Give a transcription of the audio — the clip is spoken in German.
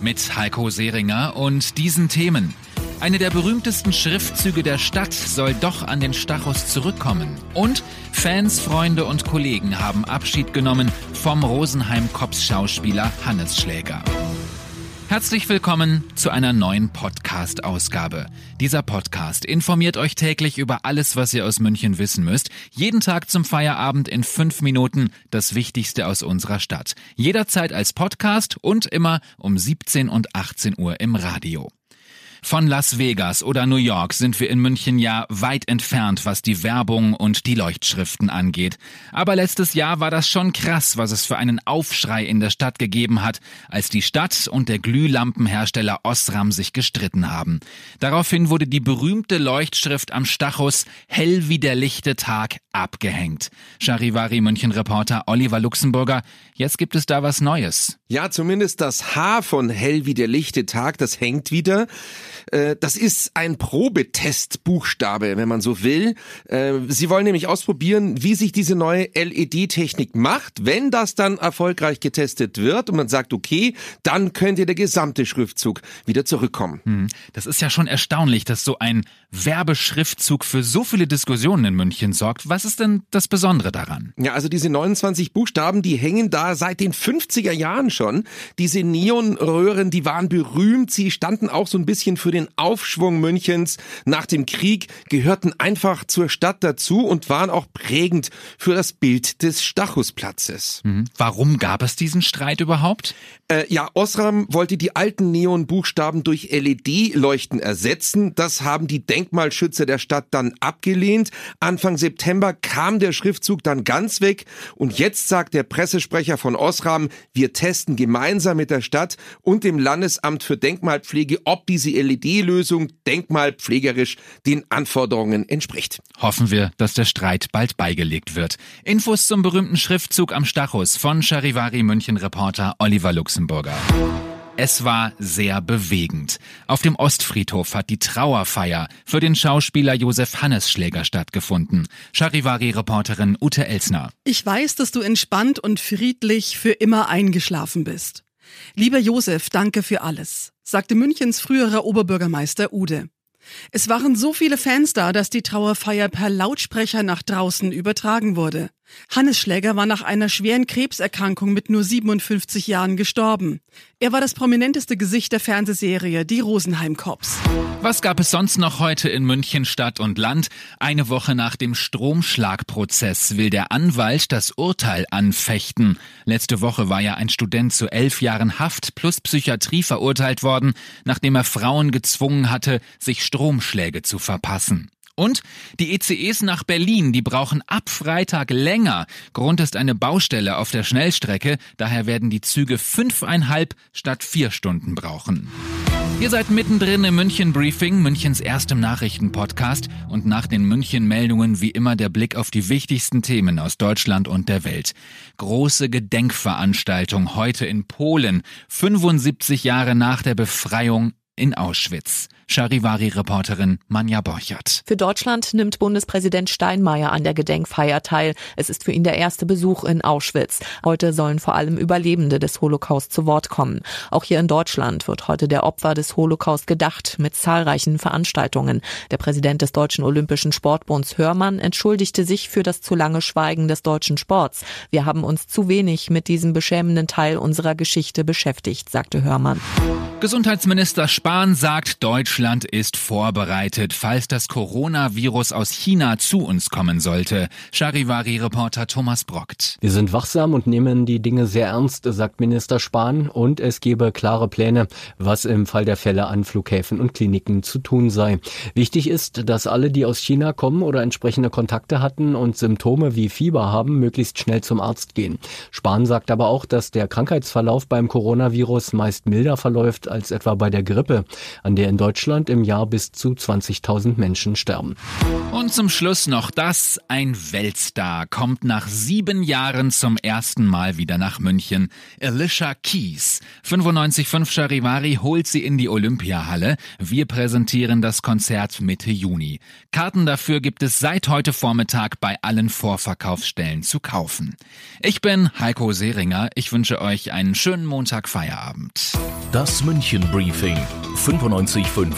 Mit Heiko Seringer und diesen Themen. Eine der berühmtesten Schriftzüge der Stadt soll doch an den Stachus zurückkommen. Und Fans, Freunde und Kollegen haben Abschied genommen vom Rosenheim-Kops-Schauspieler Hannes Schläger. Herzlich willkommen zu einer neuen Podcast-Ausgabe. Dieser Podcast informiert euch täglich über alles, was ihr aus München wissen müsst. Jeden Tag zum Feierabend in fünf Minuten das Wichtigste aus unserer Stadt. Jederzeit als Podcast und immer um 17 und 18 Uhr im Radio. Von Las Vegas oder New York sind wir in München ja weit entfernt, was die Werbung und die Leuchtschriften angeht. Aber letztes Jahr war das schon krass, was es für einen Aufschrei in der Stadt gegeben hat, als die Stadt und der Glühlampenhersteller Osram sich gestritten haben. Daraufhin wurde die berühmte Leuchtschrift am Stachus Hell wie der lichte Tag abgehängt. Charivari München Reporter Oliver Luxemburger, jetzt gibt es da was Neues. Ja, zumindest das H von Hell wie der lichte Tag, das hängt wieder. Äh, das ist ein Probetestbuchstabe, wenn man so will. Äh, sie wollen nämlich ausprobieren, wie sich diese neue LED-Technik macht. Wenn das dann erfolgreich getestet wird und man sagt, okay, dann könnte der gesamte Schriftzug wieder zurückkommen. Hm. Das ist ja schon erstaunlich, dass so ein Werbeschriftzug für so viele Diskussionen in München sorgt. Was ist denn das Besondere daran? Ja, also diese 29 Buchstaben, die hängen da seit den 50er Jahren schon. Diese Neonröhren, die waren berühmt. Sie standen auch so ein bisschen für den Aufschwung Münchens nach dem Krieg, gehörten einfach zur Stadt dazu und waren auch prägend für das Bild des Stachusplatzes. Mhm. Warum gab es diesen Streit überhaupt? Äh, ja, Osram wollte die alten Neonbuchstaben durch LED-Leuchten ersetzen. Das haben die Denkmalschützer der Stadt dann abgelehnt. Anfang September kam der Schriftzug dann ganz weg und jetzt sagt der Pressesprecher von Osram, wir testen gemeinsam mit der Stadt und dem Landesamt für Denkmalpflege, ob diese LED-Lösung denkmalpflegerisch den Anforderungen entspricht. Hoffen wir, dass der Streit bald beigelegt wird. Infos zum berühmten Schriftzug am Stachus von Charivari München Reporter Oliver Luxemburger. Es war sehr bewegend. Auf dem Ostfriedhof hat die Trauerfeier für den Schauspieler Josef Hannes Schläger stattgefunden. Charivari-Reporterin Ute Elsner. Ich weiß, dass du entspannt und friedlich für immer eingeschlafen bist. Lieber Josef, danke für alles, sagte Münchens früherer Oberbürgermeister Ude. Es waren so viele Fans da, dass die Trauerfeier per Lautsprecher nach draußen übertragen wurde. Hannes Schläger war nach einer schweren Krebserkrankung mit nur 57 Jahren gestorben. Er war das prominenteste Gesicht der Fernsehserie Die Rosenheim Cops. Was gab es sonst noch heute in München Stadt und Land? Eine Woche nach dem Stromschlagprozess will der Anwalt das Urteil anfechten. Letzte Woche war ja ein Student zu elf Jahren Haft plus Psychiatrie verurteilt worden, nachdem er Frauen gezwungen hatte, sich Stromschläge zu verpassen. Und die ECEs nach Berlin, die brauchen ab Freitag länger. Grund ist eine Baustelle auf der Schnellstrecke, daher werden die Züge fünfeinhalb statt vier Stunden brauchen. Ihr seid mittendrin im München Briefing, Münchens erstem Nachrichtenpodcast und nach den München Meldungen wie immer der Blick auf die wichtigsten Themen aus Deutschland und der Welt. Große Gedenkveranstaltung heute in Polen, 75 Jahre nach der Befreiung in Auschwitz. Charivari-Reporterin Manja Borchert. Für Deutschland nimmt Bundespräsident Steinmeier an der Gedenkfeier teil. Es ist für ihn der erste Besuch in Auschwitz. Heute sollen vor allem Überlebende des Holocaust zu Wort kommen. Auch hier in Deutschland wird heute der Opfer des Holocaust gedacht mit zahlreichen Veranstaltungen. Der Präsident des Deutschen Olympischen Sportbunds Hörmann entschuldigte sich für das zu lange Schweigen des deutschen Sports. Wir haben uns zu wenig mit diesem beschämenden Teil unserer Geschichte beschäftigt, sagte Hörmann. Gesundheitsminister Spahn sagt, Deutschland ist vorbereitet, falls das Coronavirus aus China zu uns kommen sollte. Charivari-Reporter Thomas Brockt. Wir sind wachsam und nehmen die Dinge sehr ernst, sagt Minister Spahn, und es gebe klare Pläne, was im Fall der Fälle an Flughäfen und Kliniken zu tun sei. Wichtig ist, dass alle, die aus China kommen oder entsprechende Kontakte hatten und Symptome wie Fieber haben, möglichst schnell zum Arzt gehen. Spahn sagt aber auch, dass der Krankheitsverlauf beim Coronavirus meist milder verläuft als etwa bei der. Grippe, an der in Deutschland im Jahr bis zu 20.000 Menschen sterben. Und zum Schluss noch das. Ein Weltstar kommt nach sieben Jahren zum ersten Mal wieder nach München. Alicia Keys. 95.5 Charivari holt sie in die Olympiahalle. Wir präsentieren das Konzert Mitte Juni. Karten dafür gibt es seit heute Vormittag bei allen Vorverkaufsstellen zu kaufen. Ich bin Heiko Seringer. Ich wünsche euch einen schönen Montag Feierabend. Das München Briefing. 95.5